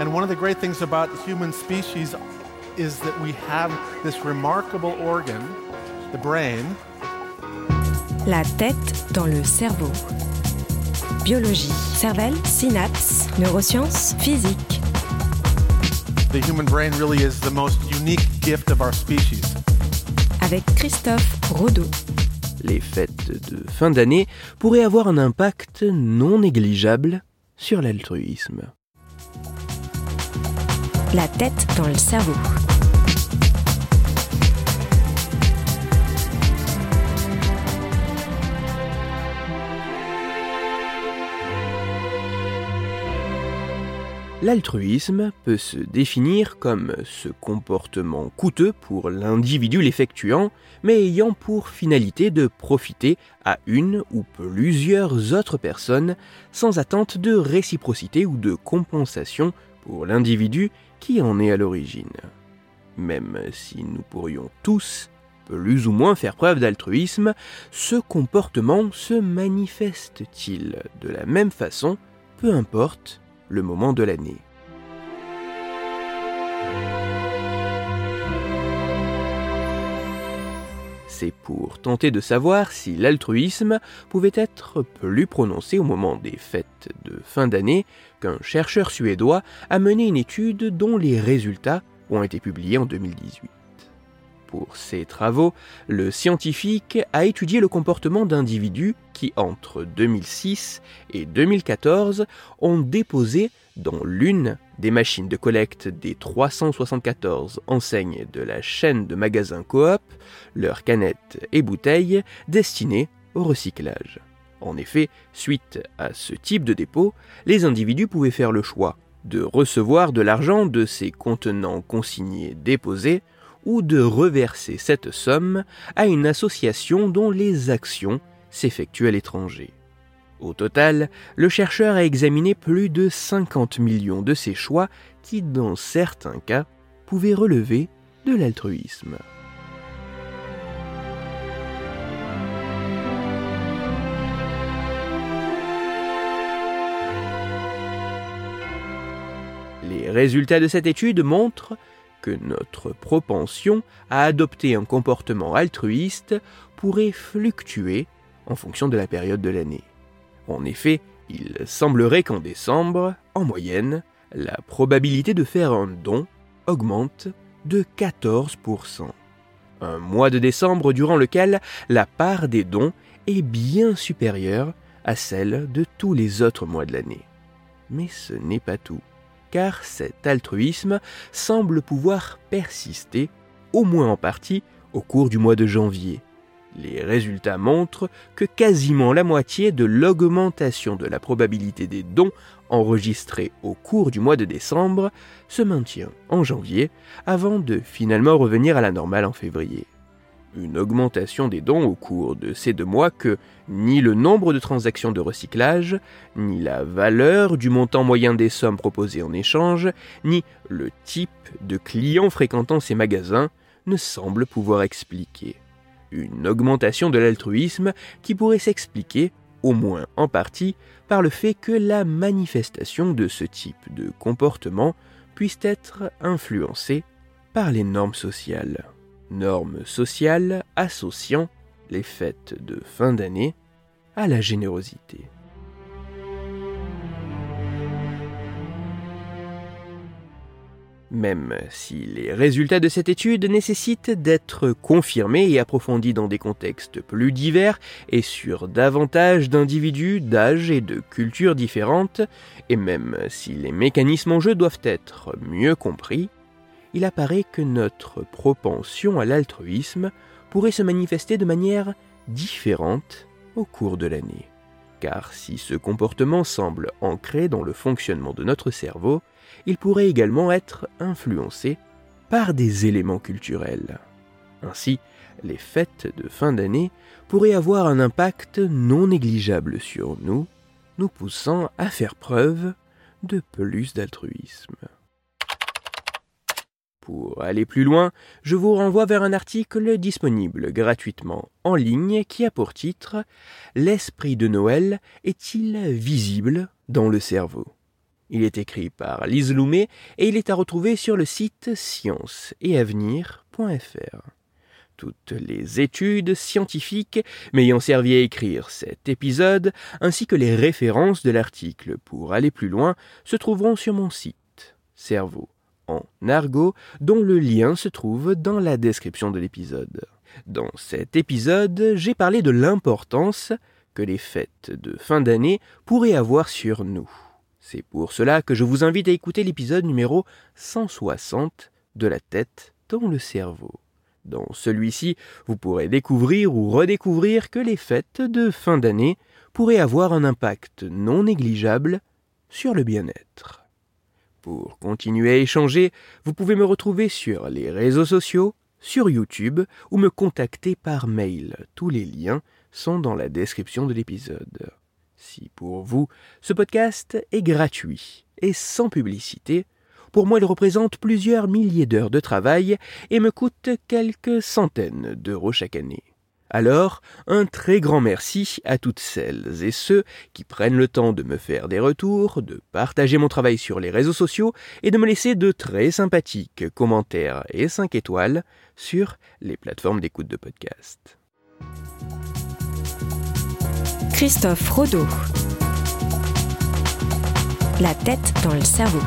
And one of the great things about the human species is that we have this remarkable organ, the brain. La tête dans le cerveau. Biologie, cervelle, synapses, neurosciences, physique. The human brain really is the most unique gift of our species. Avec Christophe Rodeau. Les fêtes de fin d'année pourraient avoir un impact non négligeable sur l'altruisme. La tête dans le cerveau. L'altruisme peut se définir comme ce comportement coûteux pour l'individu l'effectuant, mais ayant pour finalité de profiter à une ou plusieurs autres personnes sans attente de réciprocité ou de compensation pour l'individu qui en est à l'origine. Même si nous pourrions tous plus ou moins faire preuve d'altruisme, ce comportement se manifeste-t-il de la même façon, peu importe le moment de l'année? Pour tenter de savoir si l'altruisme pouvait être plus prononcé au moment des fêtes de fin d'année qu'un chercheur suédois a mené une étude dont les résultats ont été publiés en 2018. Pour ses travaux, le scientifique a étudié le comportement d'individus qui, entre 2006 et 2014, ont déposé dans l'une des machines de collecte des 374 enseignes de la chaîne de magasins Coop leurs canettes et bouteilles destinées au recyclage. En effet, suite à ce type de dépôt, les individus pouvaient faire le choix de recevoir de l'argent de ces contenants consignés déposés ou de reverser cette somme à une association dont les actions s'effectuent à l'étranger. Au total, le chercheur a examiné plus de 50 millions de ces choix qui, dans certains cas, pouvaient relever de l'altruisme. Les résultats de cette étude montrent que notre propension à adopter un comportement altruiste pourrait fluctuer en fonction de la période de l'année. En effet, il semblerait qu'en décembre, en moyenne, la probabilité de faire un don augmente de 14%. Un mois de décembre durant lequel la part des dons est bien supérieure à celle de tous les autres mois de l'année. Mais ce n'est pas tout car cet altruisme semble pouvoir persister, au moins en partie, au cours du mois de janvier. Les résultats montrent que quasiment la moitié de l'augmentation de la probabilité des dons enregistrés au cours du mois de décembre se maintient en janvier avant de finalement revenir à la normale en février une augmentation des dons au cours de ces deux mois que ni le nombre de transactions de recyclage, ni la valeur du montant moyen des sommes proposées en échange, ni le type de clients fréquentant ces magasins ne semblent pouvoir expliquer. Une augmentation de l'altruisme qui pourrait s'expliquer, au moins en partie, par le fait que la manifestation de ce type de comportement puisse être influencée par les normes sociales normes sociales associant les fêtes de fin d'année à la générosité. Même si les résultats de cette étude nécessitent d'être confirmés et approfondis dans des contextes plus divers et sur davantage d'individus, d'âge et de cultures différentes, et même si les mécanismes en jeu doivent être mieux compris, il apparaît que notre propension à l'altruisme pourrait se manifester de manière différente au cours de l'année. Car si ce comportement semble ancré dans le fonctionnement de notre cerveau, il pourrait également être influencé par des éléments culturels. Ainsi, les fêtes de fin d'année pourraient avoir un impact non négligeable sur nous, nous poussant à faire preuve de plus d'altruisme. Pour aller plus loin, je vous renvoie vers un article disponible gratuitement en ligne qui a pour titre L'esprit de Noël est-il visible dans le cerveau? Il est écrit par Lise Loumet et il est à retrouver sur le site scienceetavenir.fr. Toutes les études scientifiques m'ayant servi à écrire cet épisode, ainsi que les références de l'article pour aller plus loin, se trouveront sur mon site, Cerveau en argot, dont le lien se trouve dans la description de l'épisode. Dans cet épisode, j'ai parlé de l'importance que les fêtes de fin d'année pourraient avoir sur nous. C'est pour cela que je vous invite à écouter l'épisode numéro 160 de la tête dans le cerveau. Dans celui-ci, vous pourrez découvrir ou redécouvrir que les fêtes de fin d'année pourraient avoir un impact non négligeable sur le bien-être. Pour continuer à échanger, vous pouvez me retrouver sur les réseaux sociaux, sur YouTube ou me contacter par mail. Tous les liens sont dans la description de l'épisode. Si pour vous, ce podcast est gratuit et sans publicité, pour moi il représente plusieurs milliers d'heures de travail et me coûte quelques centaines d'euros chaque année. Alors, un très grand merci à toutes celles et ceux qui prennent le temps de me faire des retours, de partager mon travail sur les réseaux sociaux et de me laisser de très sympathiques commentaires et 5 étoiles sur les plateformes d'écoute de podcast. Christophe Rodeau. La tête dans le cerveau.